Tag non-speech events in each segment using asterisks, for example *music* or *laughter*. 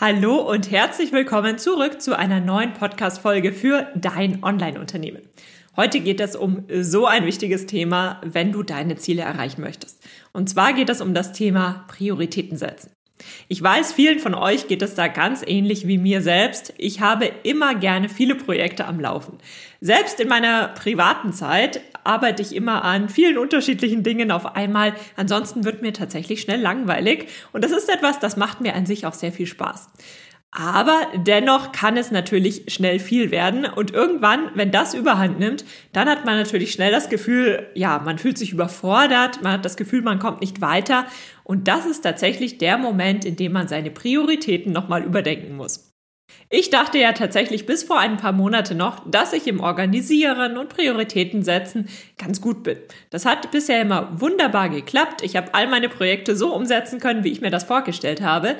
Hallo und herzlich willkommen zurück zu einer neuen Podcast-Folge für dein Online-Unternehmen. Heute geht es um so ein wichtiges Thema, wenn du deine Ziele erreichen möchtest. Und zwar geht es um das Thema Prioritäten setzen. Ich weiß, vielen von euch geht es da ganz ähnlich wie mir selbst. Ich habe immer gerne viele Projekte am Laufen. Selbst in meiner privaten Zeit arbeite ich immer an vielen unterschiedlichen Dingen auf einmal. Ansonsten wird mir tatsächlich schnell langweilig. Und das ist etwas, das macht mir an sich auch sehr viel Spaß. Aber dennoch kann es natürlich schnell viel werden und irgendwann, wenn das überhand nimmt, dann hat man natürlich schnell das Gefühl, ja, man fühlt sich überfordert, man hat das Gefühl, man kommt nicht weiter und das ist tatsächlich der Moment, in dem man seine Prioritäten nochmal überdenken muss. Ich dachte ja tatsächlich bis vor ein paar Monate noch, dass ich im Organisieren und Prioritäten setzen ganz gut bin. Das hat bisher immer wunderbar geklappt. Ich habe all meine Projekte so umsetzen können, wie ich mir das vorgestellt habe.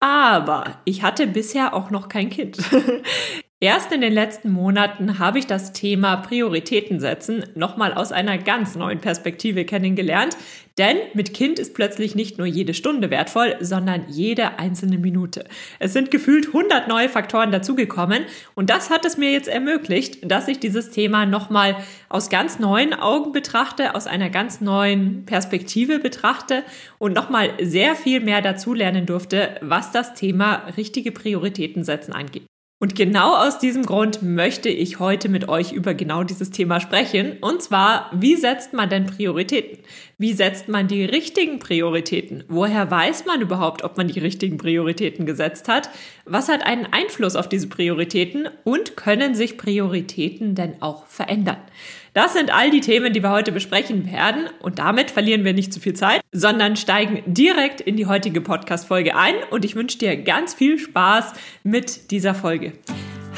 Aber ich hatte bisher auch noch kein Kind. *laughs* Erst in den letzten Monaten habe ich das Thema Prioritäten setzen nochmal aus einer ganz neuen Perspektive kennengelernt, denn mit Kind ist plötzlich nicht nur jede Stunde wertvoll, sondern jede einzelne Minute. Es sind gefühlt 100 neue Faktoren dazugekommen und das hat es mir jetzt ermöglicht, dass ich dieses Thema nochmal aus ganz neuen Augen betrachte, aus einer ganz neuen Perspektive betrachte und nochmal sehr viel mehr dazulernen durfte, was das Thema richtige Prioritäten setzen angeht. Und genau aus diesem Grund möchte ich heute mit euch über genau dieses Thema sprechen. Und zwar, wie setzt man denn Prioritäten? Wie setzt man die richtigen Prioritäten? Woher weiß man überhaupt, ob man die richtigen Prioritäten gesetzt hat? Was hat einen Einfluss auf diese Prioritäten? Und können sich Prioritäten denn auch verändern? Das sind all die Themen, die wir heute besprechen werden. Und damit verlieren wir nicht zu viel Zeit, sondern steigen direkt in die heutige Podcast-Folge ein. Und ich wünsche dir ganz viel Spaß mit dieser Folge.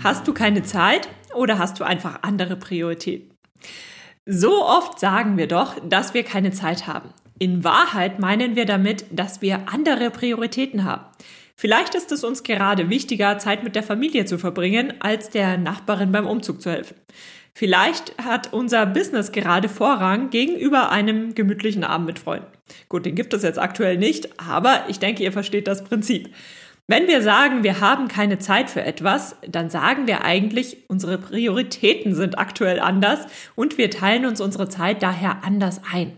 Hast du keine Zeit oder hast du einfach andere Prioritäten? So oft sagen wir doch, dass wir keine Zeit haben. In Wahrheit meinen wir damit, dass wir andere Prioritäten haben. Vielleicht ist es uns gerade wichtiger, Zeit mit der Familie zu verbringen, als der Nachbarin beim Umzug zu helfen. Vielleicht hat unser Business gerade Vorrang gegenüber einem gemütlichen Abend mit Freunden. Gut, den gibt es jetzt aktuell nicht, aber ich denke, ihr versteht das Prinzip. Wenn wir sagen, wir haben keine Zeit für etwas, dann sagen wir eigentlich, unsere Prioritäten sind aktuell anders und wir teilen uns unsere Zeit daher anders ein.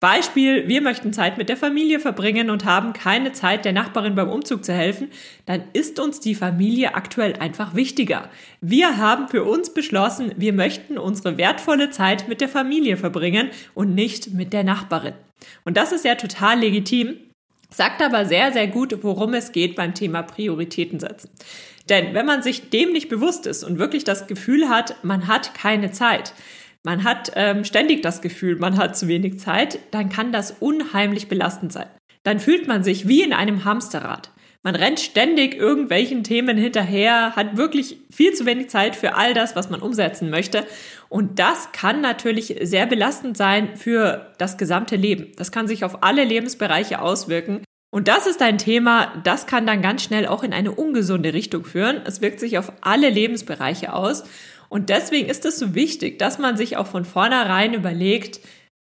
Beispiel, wir möchten Zeit mit der Familie verbringen und haben keine Zeit, der Nachbarin beim Umzug zu helfen, dann ist uns die Familie aktuell einfach wichtiger. Wir haben für uns beschlossen, wir möchten unsere wertvolle Zeit mit der Familie verbringen und nicht mit der Nachbarin. Und das ist ja total legitim, sagt aber sehr, sehr gut, worum es geht beim Thema Prioritäten setzen. Denn wenn man sich dem nicht bewusst ist und wirklich das Gefühl hat, man hat keine Zeit, man hat ähm, ständig das Gefühl, man hat zu wenig Zeit, dann kann das unheimlich belastend sein. Dann fühlt man sich wie in einem Hamsterrad. Man rennt ständig irgendwelchen Themen hinterher, hat wirklich viel zu wenig Zeit für all das, was man umsetzen möchte. Und das kann natürlich sehr belastend sein für das gesamte Leben. Das kann sich auf alle Lebensbereiche auswirken. Und das ist ein Thema, das kann dann ganz schnell auch in eine ungesunde Richtung führen. Es wirkt sich auf alle Lebensbereiche aus. Und deswegen ist es so wichtig, dass man sich auch von vornherein überlegt,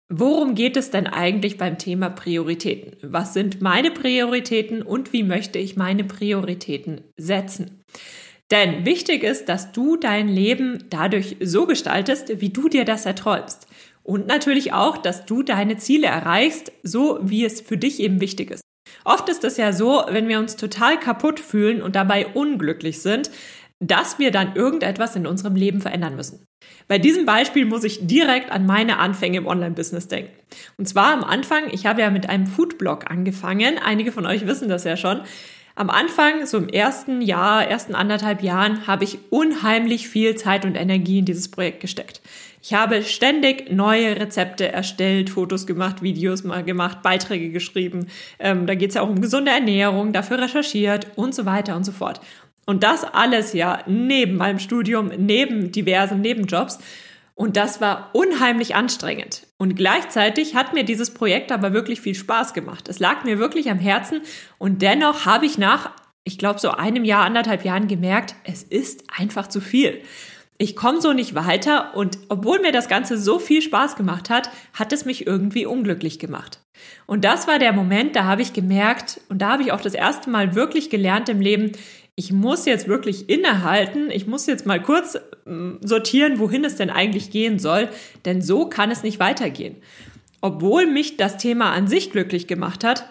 worum geht es denn eigentlich beim Thema Prioritäten? Was sind meine Prioritäten und wie möchte ich meine Prioritäten setzen? Denn wichtig ist, dass du dein Leben dadurch so gestaltest, wie du dir das erträumst. Und natürlich auch, dass du deine Ziele erreichst, so wie es für dich eben wichtig ist. Oft ist es ja so, wenn wir uns total kaputt fühlen und dabei unglücklich sind, dass wir dann irgendetwas in unserem Leben verändern müssen. Bei diesem Beispiel muss ich direkt an meine Anfänge im Online-Business denken. Und zwar am Anfang, ich habe ja mit einem Foodblog angefangen. Einige von euch wissen das ja schon. Am Anfang, so im ersten Jahr, ersten anderthalb Jahren, habe ich unheimlich viel Zeit und Energie in dieses Projekt gesteckt. Ich habe ständig neue Rezepte erstellt, Fotos gemacht, Videos mal gemacht, Beiträge geschrieben. Ähm, da geht es ja auch um gesunde Ernährung, dafür recherchiert und so weiter und so fort. Und das alles ja neben meinem Studium, neben diversen Nebenjobs. Und das war unheimlich anstrengend. Und gleichzeitig hat mir dieses Projekt aber wirklich viel Spaß gemacht. Es lag mir wirklich am Herzen und dennoch habe ich nach, ich glaube, so einem Jahr, anderthalb Jahren gemerkt, es ist einfach zu viel. Ich komme so nicht weiter und obwohl mir das Ganze so viel Spaß gemacht hat, hat es mich irgendwie unglücklich gemacht. Und das war der Moment, da habe ich gemerkt und da habe ich auch das erste Mal wirklich gelernt im Leben, ich muss jetzt wirklich innehalten, ich muss jetzt mal kurz mm, sortieren, wohin es denn eigentlich gehen soll, denn so kann es nicht weitergehen. Obwohl mich das Thema an sich glücklich gemacht hat,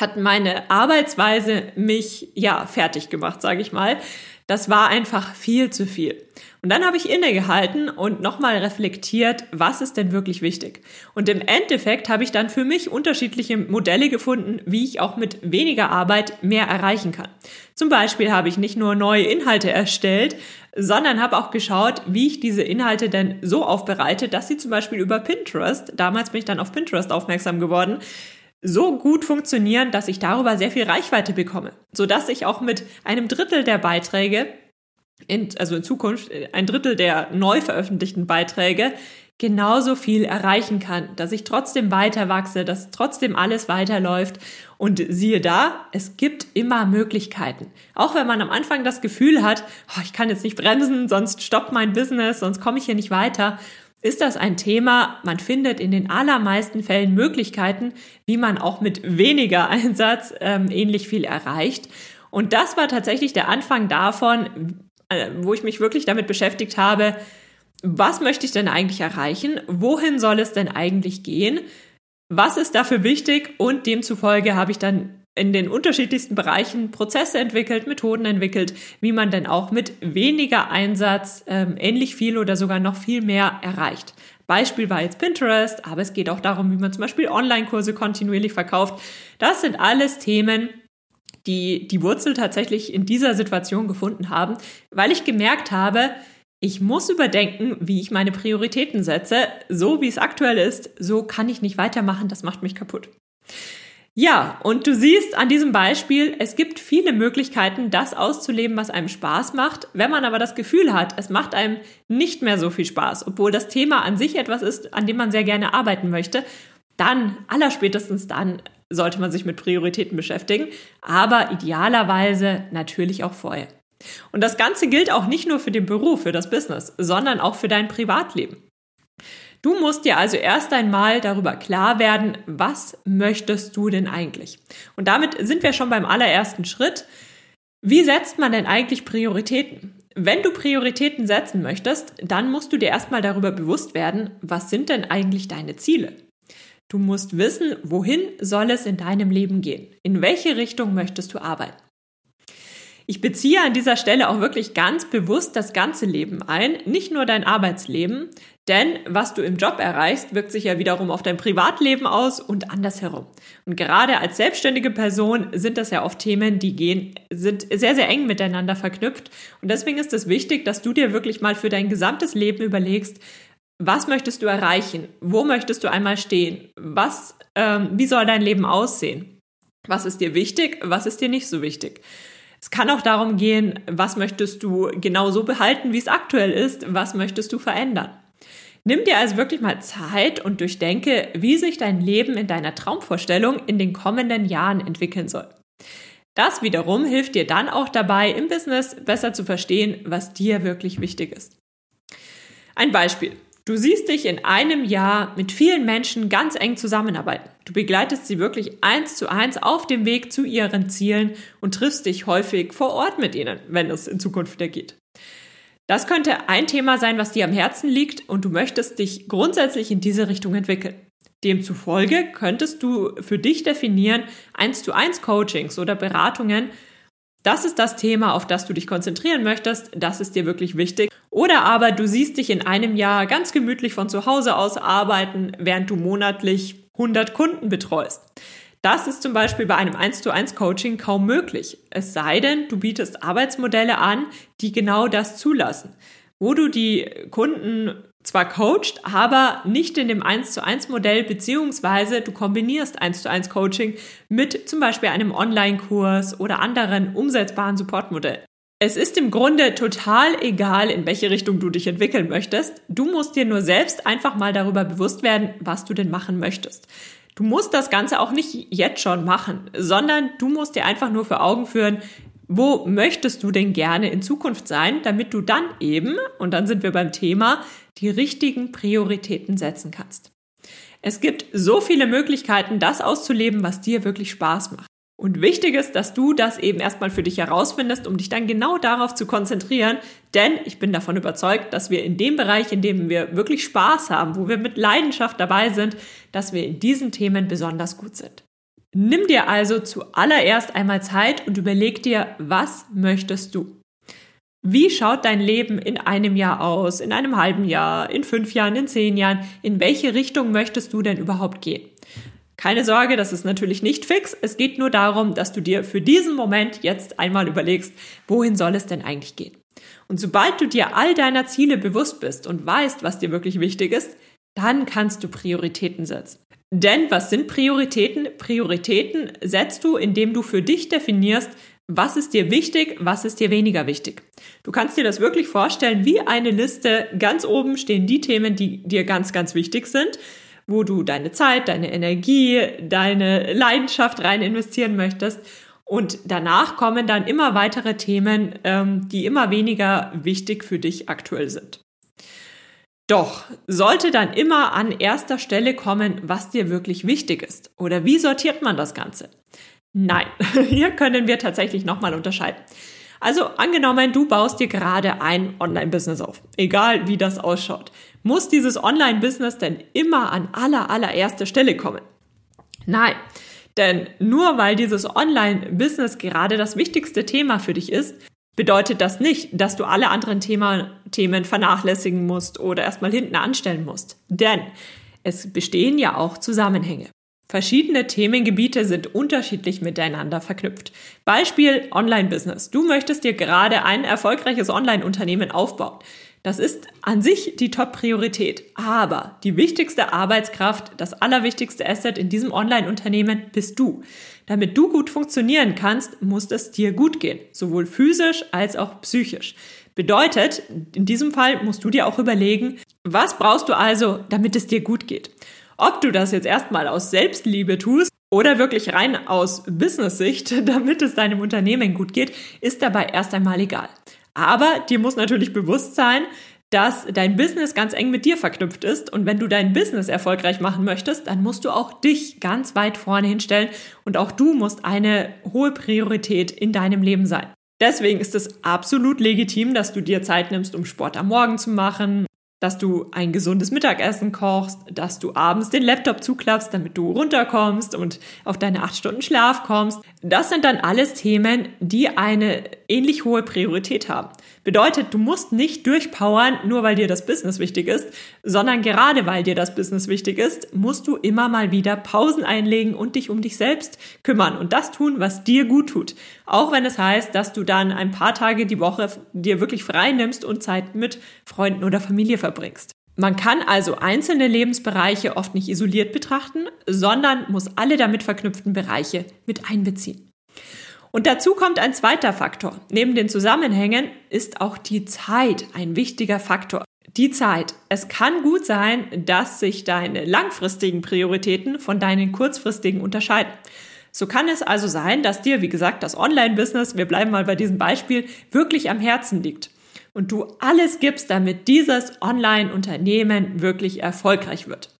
hat meine Arbeitsweise mich ja fertig gemacht, sage ich mal. Das war einfach viel zu viel. Und dann habe ich innegehalten und nochmal reflektiert, was ist denn wirklich wichtig. Und im Endeffekt habe ich dann für mich unterschiedliche Modelle gefunden, wie ich auch mit weniger Arbeit mehr erreichen kann. Zum Beispiel habe ich nicht nur neue Inhalte erstellt, sondern habe auch geschaut, wie ich diese Inhalte denn so aufbereite, dass sie zum Beispiel über Pinterest, damals bin ich dann auf Pinterest aufmerksam geworden, so gut funktionieren, dass ich darüber sehr viel Reichweite bekomme, so dass ich auch mit einem Drittel der Beiträge, in, also in Zukunft ein Drittel der neu veröffentlichten Beiträge, genauso viel erreichen kann, dass ich trotzdem weiter wachse, dass trotzdem alles weiterläuft. Und siehe da, es gibt immer Möglichkeiten. Auch wenn man am Anfang das Gefühl hat, oh, ich kann jetzt nicht bremsen, sonst stoppt mein Business, sonst komme ich hier nicht weiter ist das ein Thema. Man findet in den allermeisten Fällen Möglichkeiten, wie man auch mit weniger *laughs* Einsatz ähm, ähnlich viel erreicht. Und das war tatsächlich der Anfang davon, äh, wo ich mich wirklich damit beschäftigt habe, was möchte ich denn eigentlich erreichen? Wohin soll es denn eigentlich gehen? Was ist dafür wichtig? Und demzufolge habe ich dann in den unterschiedlichsten Bereichen Prozesse entwickelt, Methoden entwickelt, wie man denn auch mit weniger Einsatz ähm, ähnlich viel oder sogar noch viel mehr erreicht. Beispiel war jetzt Pinterest, aber es geht auch darum, wie man zum Beispiel Online-Kurse kontinuierlich verkauft. Das sind alles Themen, die die Wurzel tatsächlich in dieser Situation gefunden haben, weil ich gemerkt habe, ich muss überdenken, wie ich meine Prioritäten setze. So wie es aktuell ist, so kann ich nicht weitermachen, das macht mich kaputt. Ja, und du siehst an diesem Beispiel, es gibt viele Möglichkeiten, das auszuleben, was einem Spaß macht. Wenn man aber das Gefühl hat, es macht einem nicht mehr so viel Spaß, obwohl das Thema an sich etwas ist, an dem man sehr gerne arbeiten möchte, dann, allerspätestens dann, sollte man sich mit Prioritäten beschäftigen, aber idealerweise natürlich auch vorher. Und das Ganze gilt auch nicht nur für den Beruf, für das Business, sondern auch für dein Privatleben. Du musst dir also erst einmal darüber klar werden, was möchtest du denn eigentlich? Und damit sind wir schon beim allerersten Schritt. Wie setzt man denn eigentlich Prioritäten? Wenn du Prioritäten setzen möchtest, dann musst du dir erstmal darüber bewusst werden, was sind denn eigentlich deine Ziele? Du musst wissen, wohin soll es in deinem Leben gehen? In welche Richtung möchtest du arbeiten? Ich beziehe an dieser Stelle auch wirklich ganz bewusst das ganze Leben ein, nicht nur dein Arbeitsleben, denn was du im Job erreichst, wirkt sich ja wiederum auf dein Privatleben aus und andersherum. Und gerade als selbstständige Person sind das ja oft Themen, die gehen, sind sehr, sehr eng miteinander verknüpft. Und deswegen ist es wichtig, dass du dir wirklich mal für dein gesamtes Leben überlegst, was möchtest du erreichen? Wo möchtest du einmal stehen? Was, ähm, wie soll dein Leben aussehen? Was ist dir wichtig? Was ist dir nicht so wichtig? Es kann auch darum gehen, was möchtest du genau so behalten, wie es aktuell ist, was möchtest du verändern. Nimm dir also wirklich mal Zeit und durchdenke, wie sich dein Leben in deiner Traumvorstellung in den kommenden Jahren entwickeln soll. Das wiederum hilft dir dann auch dabei, im Business besser zu verstehen, was dir wirklich wichtig ist. Ein Beispiel. Du siehst dich in einem Jahr mit vielen Menschen ganz eng zusammenarbeiten. Du begleitest sie wirklich eins zu eins auf dem Weg zu ihren Zielen und triffst dich häufig vor Ort mit ihnen, wenn es in Zukunft wieder geht. Das könnte ein Thema sein, was dir am Herzen liegt und du möchtest dich grundsätzlich in diese Richtung entwickeln. Demzufolge könntest du für dich definieren, eins zu eins Coachings oder Beratungen das ist das Thema, auf das du dich konzentrieren möchtest. Das ist dir wirklich wichtig. Oder aber du siehst dich in einem Jahr ganz gemütlich von zu Hause aus arbeiten, während du monatlich 100 Kunden betreust. Das ist zum Beispiel bei einem 1 zu 1 Coaching kaum möglich. Es sei denn, du bietest Arbeitsmodelle an, die genau das zulassen, wo du die Kunden zwar coacht, aber nicht in dem 1 zu 1 Modell, beziehungsweise du kombinierst 1 zu 1 Coaching mit zum Beispiel einem Online-Kurs oder anderen umsetzbaren Supportmodellen. Es ist im Grunde total egal, in welche Richtung du dich entwickeln möchtest. Du musst dir nur selbst einfach mal darüber bewusst werden, was du denn machen möchtest. Du musst das Ganze auch nicht jetzt schon machen, sondern du musst dir einfach nur vor Augen führen, wo möchtest du denn gerne in Zukunft sein, damit du dann eben, und dann sind wir beim Thema, die richtigen Prioritäten setzen kannst. Es gibt so viele Möglichkeiten, das auszuleben, was dir wirklich Spaß macht. Und wichtig ist, dass du das eben erstmal für dich herausfindest, um dich dann genau darauf zu konzentrieren. Denn ich bin davon überzeugt, dass wir in dem Bereich, in dem wir wirklich Spaß haben, wo wir mit Leidenschaft dabei sind, dass wir in diesen Themen besonders gut sind. Nimm dir also zuallererst einmal Zeit und überleg dir, was möchtest du? Wie schaut dein Leben in einem Jahr aus, in einem halben Jahr, in fünf Jahren, in zehn Jahren? In welche Richtung möchtest du denn überhaupt gehen? Keine Sorge, das ist natürlich nicht fix. Es geht nur darum, dass du dir für diesen Moment jetzt einmal überlegst, wohin soll es denn eigentlich gehen? Und sobald du dir all deiner Ziele bewusst bist und weißt, was dir wirklich wichtig ist, dann kannst du Prioritäten setzen. Denn was sind Prioritäten? Prioritäten setzt du, indem du für dich definierst, was ist dir wichtig, was ist dir weniger wichtig. Du kannst dir das wirklich vorstellen wie eine Liste. Ganz oben stehen die Themen, die dir ganz, ganz wichtig sind wo du deine Zeit, deine Energie, deine Leidenschaft rein investieren möchtest. Und danach kommen dann immer weitere Themen, ähm, die immer weniger wichtig für dich aktuell sind. Doch sollte dann immer an erster Stelle kommen, was dir wirklich wichtig ist. Oder wie sortiert man das Ganze? Nein, *laughs* hier können wir tatsächlich nochmal unterscheiden. Also angenommen, du baust dir gerade ein Online-Business auf, egal wie das ausschaut. Muss dieses Online-Business denn immer an aller, allererster Stelle kommen? Nein, denn nur weil dieses Online-Business gerade das wichtigste Thema für dich ist, bedeutet das nicht, dass du alle anderen Thema, Themen vernachlässigen musst oder erstmal hinten anstellen musst. Denn es bestehen ja auch Zusammenhänge. Verschiedene Themengebiete sind unterschiedlich miteinander verknüpft. Beispiel Online-Business. Du möchtest dir gerade ein erfolgreiches Online-Unternehmen aufbauen. Das ist an sich die Top-Priorität. Aber die wichtigste Arbeitskraft, das allerwichtigste Asset in diesem Online-Unternehmen bist du. Damit du gut funktionieren kannst, muss es dir gut gehen. Sowohl physisch als auch psychisch. Bedeutet, in diesem Fall musst du dir auch überlegen, was brauchst du also, damit es dir gut geht. Ob du das jetzt erstmal aus Selbstliebe tust oder wirklich rein aus Business-Sicht, *laughs* damit es deinem Unternehmen gut geht, ist dabei erst einmal egal. Aber dir muss natürlich bewusst sein, dass dein Business ganz eng mit dir verknüpft ist. Und wenn du dein Business erfolgreich machen möchtest, dann musst du auch dich ganz weit vorne hinstellen und auch du musst eine hohe Priorität in deinem Leben sein. Deswegen ist es absolut legitim, dass du dir Zeit nimmst, um Sport am Morgen zu machen, dass du ein gesundes Mittagessen kochst, dass du abends den Laptop zuklappst, damit du runterkommst und auf deine acht Stunden Schlaf kommst. Das sind dann alles Themen, die eine ähnlich hohe Priorität haben. Bedeutet, du musst nicht durchpowern, nur weil dir das Business wichtig ist, sondern gerade weil dir das Business wichtig ist, musst du immer mal wieder Pausen einlegen und dich um dich selbst kümmern und das tun, was dir gut tut. Auch wenn es heißt, dass du dann ein paar Tage die Woche dir wirklich frei nimmst und Zeit mit Freunden oder Familie verbringst. Man kann also einzelne Lebensbereiche oft nicht isoliert betrachten, sondern muss alle damit verknüpften Bereiche mit einbeziehen. Und dazu kommt ein zweiter Faktor. Neben den Zusammenhängen ist auch die Zeit ein wichtiger Faktor. Die Zeit. Es kann gut sein, dass sich deine langfristigen Prioritäten von deinen kurzfristigen unterscheiden. So kann es also sein, dass dir, wie gesagt, das Online-Business, wir bleiben mal bei diesem Beispiel, wirklich am Herzen liegt und du alles gibst, damit dieses Online-Unternehmen wirklich erfolgreich wird.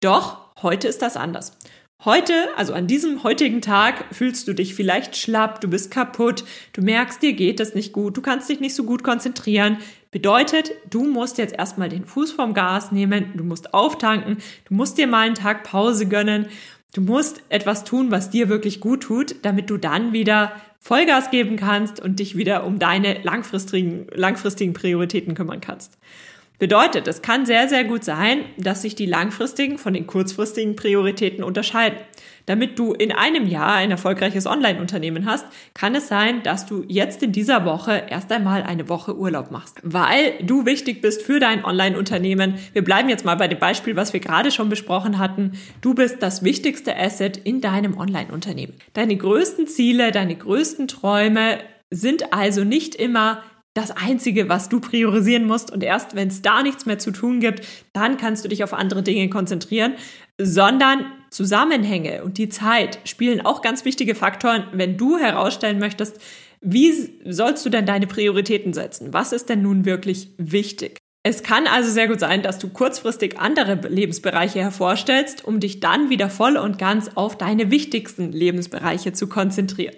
Doch heute ist das anders. Heute, also an diesem heutigen Tag, fühlst du dich vielleicht schlapp, du bist kaputt, du merkst, dir geht es nicht gut, du kannst dich nicht so gut konzentrieren. Bedeutet, du musst jetzt erstmal den Fuß vom Gas nehmen, du musst auftanken, du musst dir mal einen Tag Pause gönnen, du musst etwas tun, was dir wirklich gut tut, damit du dann wieder Vollgas geben kannst und dich wieder um deine langfristigen, langfristigen Prioritäten kümmern kannst. Bedeutet, es kann sehr, sehr gut sein, dass sich die langfristigen von den kurzfristigen Prioritäten unterscheiden. Damit du in einem Jahr ein erfolgreiches Online-Unternehmen hast, kann es sein, dass du jetzt in dieser Woche erst einmal eine Woche Urlaub machst, weil du wichtig bist für dein Online-Unternehmen. Wir bleiben jetzt mal bei dem Beispiel, was wir gerade schon besprochen hatten. Du bist das wichtigste Asset in deinem Online-Unternehmen. Deine größten Ziele, deine größten Träume sind also nicht immer das Einzige, was du priorisieren musst. Und erst wenn es da nichts mehr zu tun gibt, dann kannst du dich auf andere Dinge konzentrieren, sondern Zusammenhänge und die Zeit spielen auch ganz wichtige Faktoren, wenn du herausstellen möchtest, wie sollst du denn deine Prioritäten setzen? Was ist denn nun wirklich wichtig? Es kann also sehr gut sein, dass du kurzfristig andere Lebensbereiche hervorstellst, um dich dann wieder voll und ganz auf deine wichtigsten Lebensbereiche zu konzentrieren.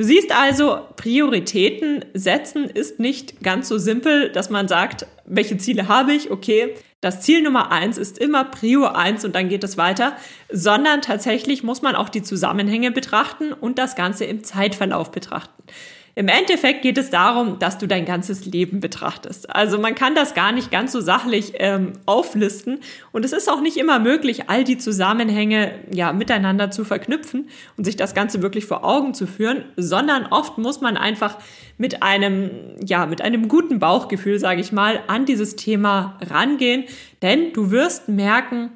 Du siehst also, Prioritäten setzen ist nicht ganz so simpel, dass man sagt, welche Ziele habe ich? Okay, das Ziel Nummer eins ist immer Prio eins und dann geht es weiter, sondern tatsächlich muss man auch die Zusammenhänge betrachten und das Ganze im Zeitverlauf betrachten. Im Endeffekt geht es darum, dass du dein ganzes Leben betrachtest. Also man kann das gar nicht ganz so sachlich ähm, auflisten und es ist auch nicht immer möglich, all die Zusammenhänge ja miteinander zu verknüpfen und sich das Ganze wirklich vor Augen zu führen, sondern oft muss man einfach mit einem ja mit einem guten Bauchgefühl, sage ich mal, an dieses Thema rangehen, denn du wirst merken,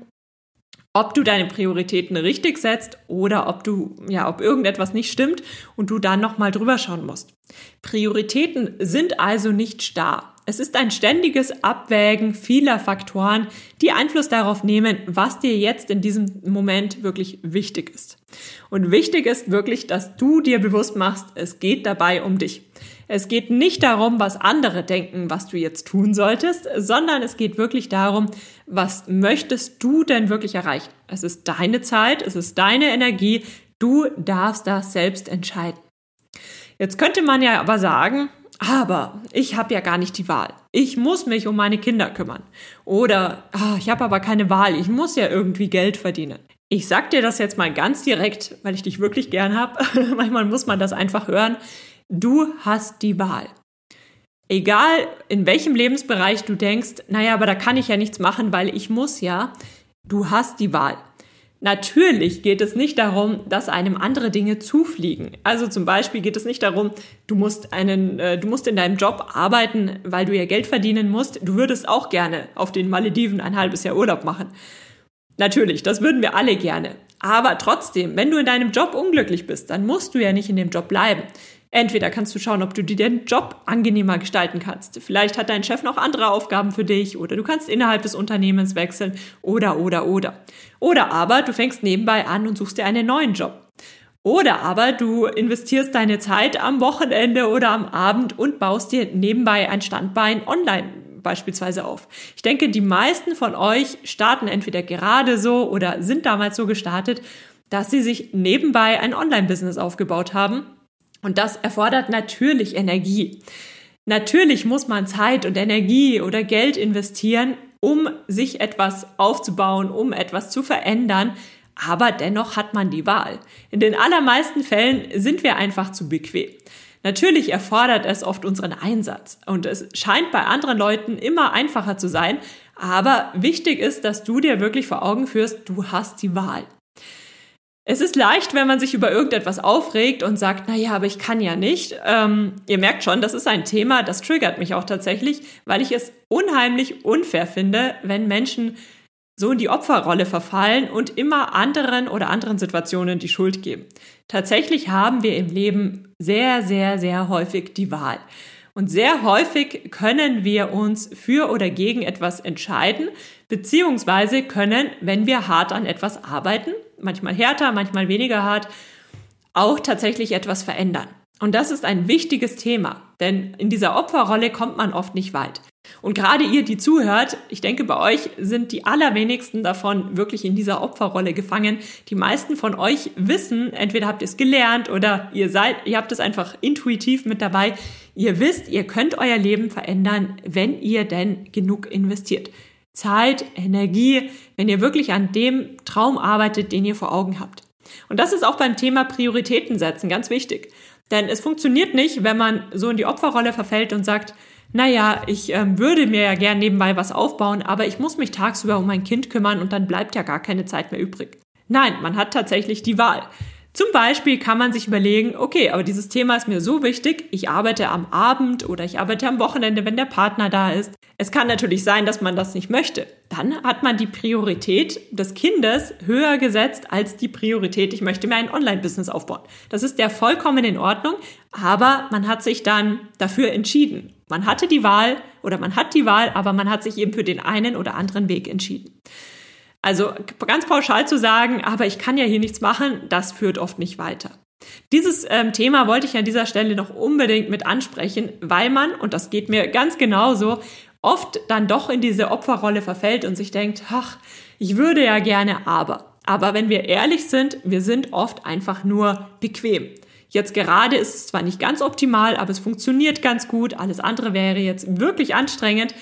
ob du deine Prioritäten richtig setzt oder ob du, ja, ob irgendetwas nicht stimmt und du dann nochmal drüber schauen musst. Prioritäten sind also nicht starr. Es ist ein ständiges Abwägen vieler Faktoren, die Einfluss darauf nehmen, was dir jetzt in diesem Moment wirklich wichtig ist. Und wichtig ist wirklich, dass du dir bewusst machst, es geht dabei um dich. Es geht nicht darum, was andere denken, was du jetzt tun solltest, sondern es geht wirklich darum, was möchtest du denn wirklich erreichen? Es ist deine Zeit, es ist deine Energie, du darfst das selbst entscheiden. Jetzt könnte man ja aber sagen, aber ich habe ja gar nicht die Wahl. Ich muss mich um meine Kinder kümmern. Oder oh, ich habe aber keine Wahl, ich muss ja irgendwie Geld verdienen. Ich sag dir das jetzt mal ganz direkt, weil ich dich wirklich gern habe. *laughs* Manchmal muss man das einfach hören. Du hast die Wahl. Egal in welchem Lebensbereich du denkst, naja, aber da kann ich ja nichts machen, weil ich muss ja, du hast die Wahl. Natürlich geht es nicht darum, dass einem andere Dinge zufliegen. Also zum Beispiel geht es nicht darum, du musst einen, äh, du musst in deinem Job arbeiten, weil du ja Geld verdienen musst. Du würdest auch gerne auf den Malediven ein halbes Jahr Urlaub machen. Natürlich, das würden wir alle gerne. Aber trotzdem, wenn du in deinem Job unglücklich bist, dann musst du ja nicht in dem Job bleiben. Entweder kannst du schauen, ob du dir den Job angenehmer gestalten kannst. Vielleicht hat dein Chef noch andere Aufgaben für dich oder du kannst innerhalb des Unternehmens wechseln oder, oder, oder. Oder aber du fängst nebenbei an und suchst dir einen neuen Job. Oder aber du investierst deine Zeit am Wochenende oder am Abend und baust dir nebenbei ein Standbein online beispielsweise auf. Ich denke, die meisten von euch starten entweder gerade so oder sind damals so gestartet, dass sie sich nebenbei ein Online-Business aufgebaut haben und das erfordert natürlich Energie. Natürlich muss man Zeit und Energie oder Geld investieren, um sich etwas aufzubauen, um etwas zu verändern. Aber dennoch hat man die Wahl. In den allermeisten Fällen sind wir einfach zu bequem. Natürlich erfordert es oft unseren Einsatz und es scheint bei anderen Leuten immer einfacher zu sein, aber wichtig ist, dass du dir wirklich vor Augen führst, du hast die Wahl. Es ist leicht, wenn man sich über irgendetwas aufregt und sagt, na ja, aber ich kann ja nicht. Ähm, ihr merkt schon, das ist ein Thema, das triggert mich auch tatsächlich, weil ich es unheimlich unfair finde, wenn Menschen so in die Opferrolle verfallen und immer anderen oder anderen Situationen die Schuld geben. Tatsächlich haben wir im Leben sehr, sehr, sehr häufig die Wahl. Und sehr häufig können wir uns für oder gegen etwas entscheiden, beziehungsweise können, wenn wir hart an etwas arbeiten, manchmal härter, manchmal weniger hart, auch tatsächlich etwas verändern. Und das ist ein wichtiges Thema, denn in dieser Opferrolle kommt man oft nicht weit. Und gerade ihr, die zuhört, ich denke, bei euch sind die allerwenigsten davon wirklich in dieser Opferrolle gefangen. Die meisten von euch wissen, entweder habt ihr es gelernt oder ihr seid, ihr habt es einfach intuitiv mit dabei. Ihr wisst, ihr könnt euer Leben verändern, wenn ihr denn genug investiert. Zeit, Energie, wenn ihr wirklich an dem Traum arbeitet, den ihr vor Augen habt. Und das ist auch beim Thema Prioritäten setzen ganz wichtig. Denn es funktioniert nicht, wenn man so in die Opferrolle verfällt und sagt, naja, ich ähm, würde mir ja gern nebenbei was aufbauen, aber ich muss mich tagsüber um mein Kind kümmern und dann bleibt ja gar keine Zeit mehr übrig. Nein, man hat tatsächlich die Wahl. Zum Beispiel kann man sich überlegen, okay, aber dieses Thema ist mir so wichtig, ich arbeite am Abend oder ich arbeite am Wochenende, wenn der Partner da ist. Es kann natürlich sein, dass man das nicht möchte. Dann hat man die Priorität des Kindes höher gesetzt als die Priorität, ich möchte mir ein Online-Business aufbauen. Das ist ja vollkommen in Ordnung, aber man hat sich dann dafür entschieden. Man hatte die Wahl oder man hat die Wahl, aber man hat sich eben für den einen oder anderen Weg entschieden. Also ganz pauschal zu sagen, aber ich kann ja hier nichts machen, das führt oft nicht weiter. Dieses ähm, Thema wollte ich an dieser Stelle noch unbedingt mit ansprechen, weil man, und das geht mir ganz genauso, oft dann doch in diese Opferrolle verfällt und sich denkt, ach, ich würde ja gerne aber. Aber wenn wir ehrlich sind, wir sind oft einfach nur bequem. Jetzt gerade ist es zwar nicht ganz optimal, aber es funktioniert ganz gut. Alles andere wäre jetzt wirklich anstrengend.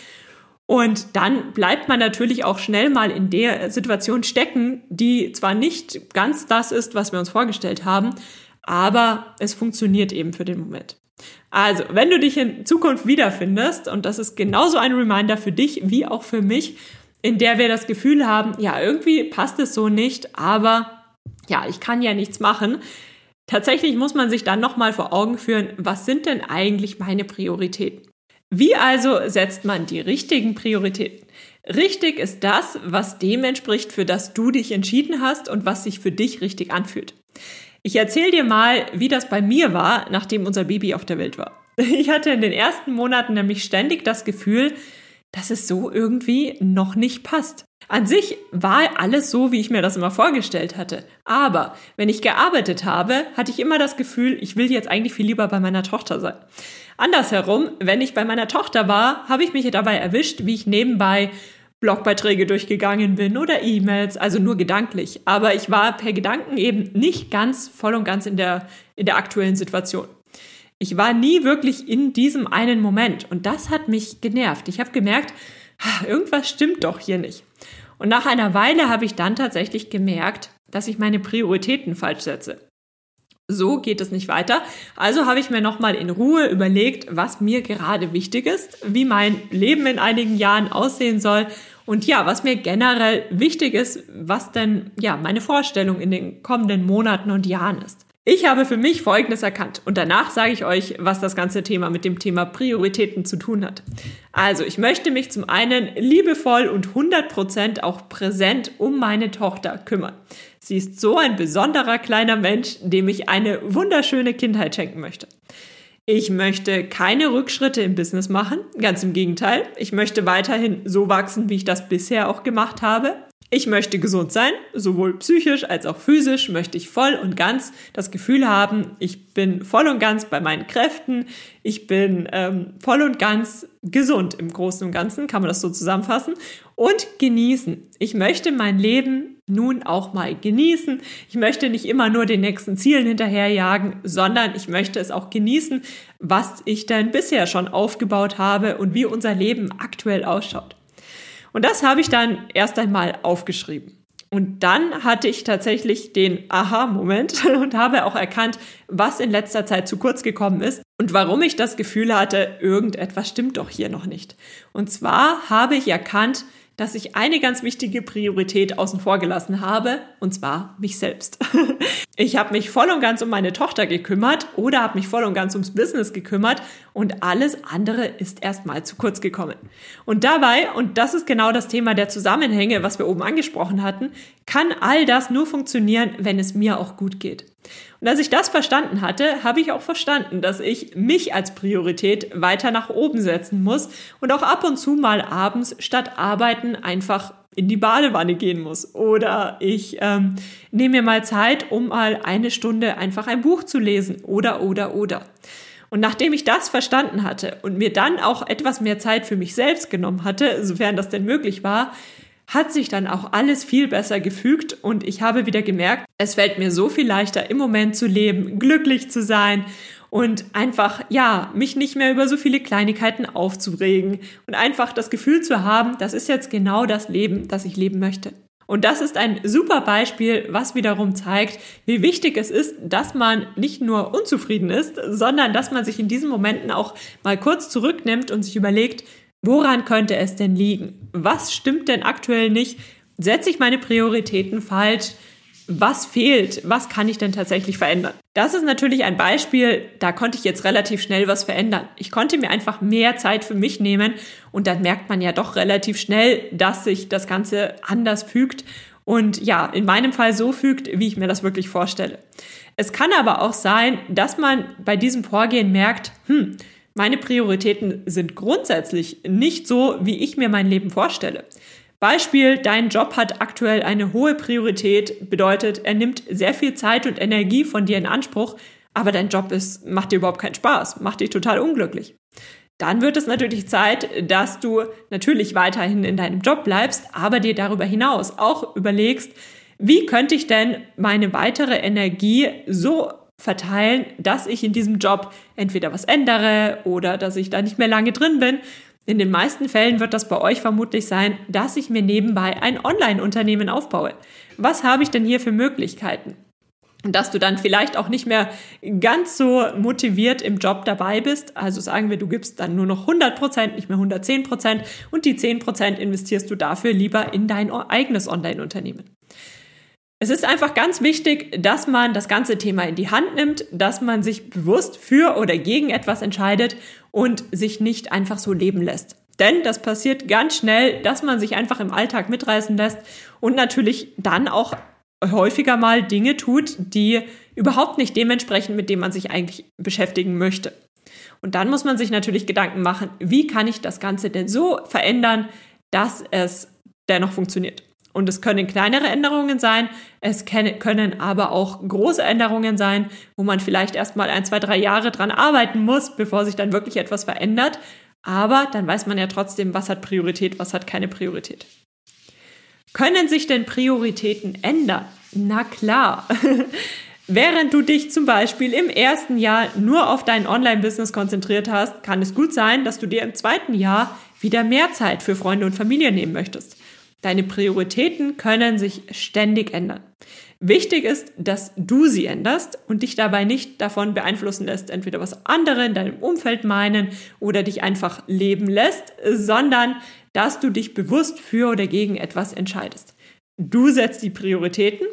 Und dann bleibt man natürlich auch schnell mal in der Situation stecken, die zwar nicht ganz das ist, was wir uns vorgestellt haben, aber es funktioniert eben für den Moment. Also, wenn du dich in Zukunft wiederfindest, und das ist genauso ein Reminder für dich wie auch für mich, in der wir das Gefühl haben, ja, irgendwie passt es so nicht, aber ja, ich kann ja nichts machen. Tatsächlich muss man sich dann nochmal vor Augen führen, was sind denn eigentlich meine Prioritäten? Wie also setzt man die richtigen Prioritäten? Richtig ist das, was dem entspricht, für das du dich entschieden hast und was sich für dich richtig anfühlt. Ich erzähle dir mal, wie das bei mir war, nachdem unser Baby auf der Welt war. *laughs* Ich hatte in den ersten Monaten nämlich ständig das Gefühl, dass es so irgendwie noch nicht passt. An sich war alles so, wie ich mir das immer vorgestellt hatte. Aber wenn ich gearbeitet habe, hatte ich immer das Gefühl, ich will jetzt eigentlich viel lieber bei meiner Tochter sein. Andersherum, wenn ich bei meiner Tochter war, habe ich mich dabei erwischt, wie ich nebenbei Blogbeiträge durchgegangen bin oder E-Mails, also nur gedanklich. Aber ich war per Gedanken eben nicht ganz voll und ganz in der, in der aktuellen Situation. Ich war nie wirklich in diesem einen Moment und das hat mich genervt. Ich habe gemerkt, irgendwas stimmt doch hier nicht. Und nach einer Weile habe ich dann tatsächlich gemerkt, dass ich meine Prioritäten falsch setze. So geht es nicht weiter. Also habe ich mir nochmal in Ruhe überlegt, was mir gerade wichtig ist, wie mein Leben in einigen Jahren aussehen soll und ja, was mir generell wichtig ist, was denn ja meine Vorstellung in den kommenden Monaten und Jahren ist. Ich habe für mich Folgendes erkannt und danach sage ich euch, was das ganze Thema mit dem Thema Prioritäten zu tun hat. Also, ich möchte mich zum einen liebevoll und 100% auch präsent um meine Tochter kümmern. Sie ist so ein besonderer kleiner Mensch, dem ich eine wunderschöne Kindheit schenken möchte. Ich möchte keine Rückschritte im Business machen, ganz im Gegenteil. Ich möchte weiterhin so wachsen, wie ich das bisher auch gemacht habe. Ich möchte gesund sein, sowohl psychisch als auch physisch möchte ich voll und ganz das Gefühl haben, ich bin voll und ganz bei meinen Kräften, ich bin ähm, voll und ganz gesund im Großen und Ganzen, kann man das so zusammenfassen, und genießen. Ich möchte mein Leben nun auch mal genießen. Ich möchte nicht immer nur den nächsten Zielen hinterherjagen, sondern ich möchte es auch genießen, was ich denn bisher schon aufgebaut habe und wie unser Leben aktuell ausschaut. Und das habe ich dann erst einmal aufgeschrieben. Und dann hatte ich tatsächlich den Aha-Moment *laughs* und habe auch erkannt, was in letzter Zeit zu kurz gekommen ist und warum ich das Gefühl hatte, irgendetwas stimmt doch hier noch nicht. Und zwar habe ich erkannt, dass ich eine ganz wichtige Priorität außen vor gelassen habe, und zwar mich selbst. *laughs* Ich habe mich voll und ganz um meine Tochter gekümmert oder habe mich voll und ganz ums Business gekümmert und alles andere ist erstmal zu kurz gekommen. Und dabei, und das ist genau das Thema der Zusammenhänge, was wir oben angesprochen hatten, kann all das nur funktionieren, wenn es mir auch gut geht. Und als ich das verstanden hatte, habe ich auch verstanden, dass ich mich als Priorität weiter nach oben setzen muss und auch ab und zu mal abends statt arbeiten einfach in die Badewanne gehen muss. Oder ich ähm, nehme mir mal Zeit, um mal eine Stunde einfach ein Buch zu lesen. Oder, oder, oder. Und nachdem ich das verstanden hatte und mir dann auch etwas mehr Zeit für mich selbst genommen hatte, sofern das denn möglich war, hat sich dann auch alles viel besser gefügt und ich habe wieder gemerkt, es fällt mir so viel leichter im Moment zu leben, glücklich zu sein und einfach, ja, mich nicht mehr über so viele Kleinigkeiten aufzuregen und einfach das Gefühl zu haben, das ist jetzt genau das Leben, das ich leben möchte. Und das ist ein super Beispiel, was wiederum zeigt, wie wichtig es ist, dass man nicht nur unzufrieden ist, sondern dass man sich in diesen Momenten auch mal kurz zurücknimmt und sich überlegt, woran könnte es denn liegen? Was stimmt denn aktuell nicht? Setze ich meine Prioritäten falsch? was fehlt, was kann ich denn tatsächlich verändern. Das ist natürlich ein Beispiel, da konnte ich jetzt relativ schnell was verändern. Ich konnte mir einfach mehr Zeit für mich nehmen und dann merkt man ja doch relativ schnell, dass sich das Ganze anders fügt und ja, in meinem Fall so fügt, wie ich mir das wirklich vorstelle. Es kann aber auch sein, dass man bei diesem Vorgehen merkt, hm, meine Prioritäten sind grundsätzlich nicht so, wie ich mir mein Leben vorstelle. Beispiel, dein Job hat aktuell eine hohe Priorität, bedeutet, er nimmt sehr viel Zeit und Energie von dir in Anspruch, aber dein Job ist, macht dir überhaupt keinen Spaß, macht dich total unglücklich. Dann wird es natürlich Zeit, dass du natürlich weiterhin in deinem Job bleibst, aber dir darüber hinaus auch überlegst, wie könnte ich denn meine weitere Energie so verteilen, dass ich in diesem Job entweder was ändere oder dass ich da nicht mehr lange drin bin in den meisten Fällen wird das bei euch vermutlich sein, dass ich mir nebenbei ein Online-Unternehmen aufbaue. Was habe ich denn hier für Möglichkeiten? Dass du dann vielleicht auch nicht mehr ganz so motiviert im Job dabei bist. Also sagen wir, du gibst dann nur noch 100 Prozent, nicht mehr 110 Prozent und die 10 Prozent investierst du dafür lieber in dein eigenes Online-Unternehmen. Es ist einfach ganz wichtig, dass man das ganze Thema in die Hand nimmt, dass man sich bewusst für oder gegen etwas entscheidet und sich nicht einfach so leben lässt. Denn das passiert ganz schnell, dass man sich einfach im Alltag mitreißen lässt und natürlich dann auch häufiger mal Dinge tut, die überhaupt nicht dementsprechend, mit dem man sich eigentlich beschäftigen möchte. Und dann muss man sich natürlich Gedanken machen, wie kann ich das Ganze denn so verändern, dass es dennoch funktioniert. Und es können kleinere Änderungen sein, es können aber auch große Änderungen sein, wo man vielleicht erstmal ein, zwei, drei Jahre dran arbeiten muss, bevor sich dann wirklich etwas verändert. Aber dann weiß man ja trotzdem, was hat Priorität, was hat keine Priorität. Können sich denn Prioritäten ändern? Na klar. *laughs* Während du dich zum Beispiel im ersten Jahr nur auf dein Online-Business konzentriert hast, kann es gut sein, dass du dir im zweiten Jahr wieder mehr Zeit für Freunde und Familie nehmen möchtest. Deine Prioritäten können sich ständig ändern. Wichtig ist, dass du sie änderst und dich dabei nicht davon beeinflussen lässt, entweder was andere in deinem Umfeld meinen oder dich einfach leben lässt, sondern dass du dich bewusst für oder gegen etwas entscheidest. Du setzt die Prioritäten,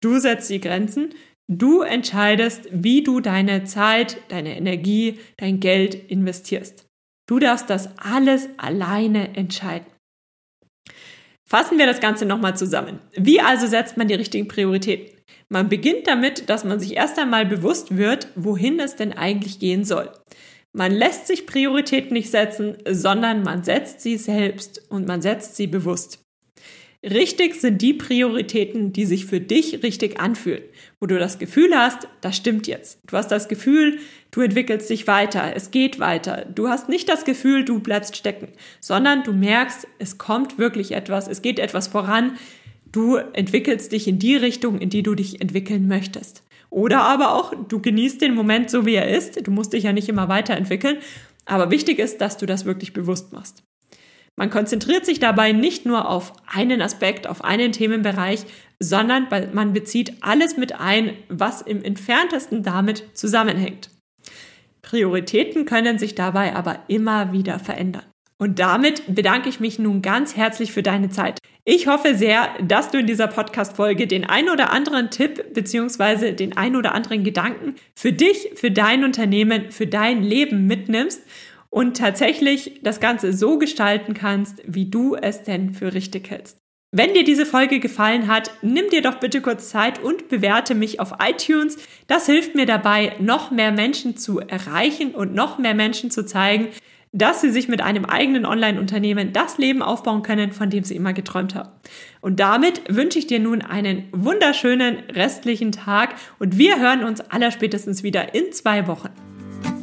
du setzt die Grenzen, du entscheidest, wie du deine Zeit, deine Energie, dein Geld investierst. Du darfst das alles alleine entscheiden. Fassen wir das Ganze nochmal zusammen. Wie also setzt man die richtigen Prioritäten? Man beginnt damit, dass man sich erst einmal bewusst wird, wohin es denn eigentlich gehen soll. Man lässt sich Prioritäten nicht setzen, sondern man setzt sie selbst und man setzt sie bewusst. Richtig sind die Prioritäten, die sich für dich richtig anfühlen, wo du das Gefühl hast, das stimmt jetzt. Du hast das Gefühl, du entwickelst dich weiter, es geht weiter. Du hast nicht das Gefühl, du bleibst stecken, sondern du merkst, es kommt wirklich etwas, es geht etwas voran. Du entwickelst dich in die Richtung, in die du dich entwickeln möchtest. Oder aber auch, du genießt den Moment so, wie er ist. Du musst dich ja nicht immer weiterentwickeln. Aber wichtig ist, dass du das wirklich bewusst machst. Man konzentriert sich dabei nicht nur auf einen Aspekt, auf einen Themenbereich, sondern man bezieht alles mit ein, was im entferntesten damit zusammenhängt. Prioritäten können sich dabei aber immer wieder verändern. Und damit bedanke ich mich nun ganz herzlich für deine Zeit. Ich hoffe sehr, dass du in dieser Podcast-Folge den ein oder anderen Tipp beziehungsweise den ein oder anderen Gedanken für dich, für dein Unternehmen, für dein Leben mitnimmst und tatsächlich das Ganze so gestalten kannst, wie du es denn für richtig hältst. Wenn dir diese Folge gefallen hat, nimm dir doch bitte kurz Zeit und bewerte mich auf iTunes. Das hilft mir dabei, noch mehr Menschen zu erreichen und noch mehr Menschen zu zeigen, dass sie sich mit einem eigenen Online-Unternehmen das Leben aufbauen können, von dem sie immer geträumt haben. Und damit wünsche ich dir nun einen wunderschönen restlichen Tag und wir hören uns allerspätestens wieder in zwei Wochen.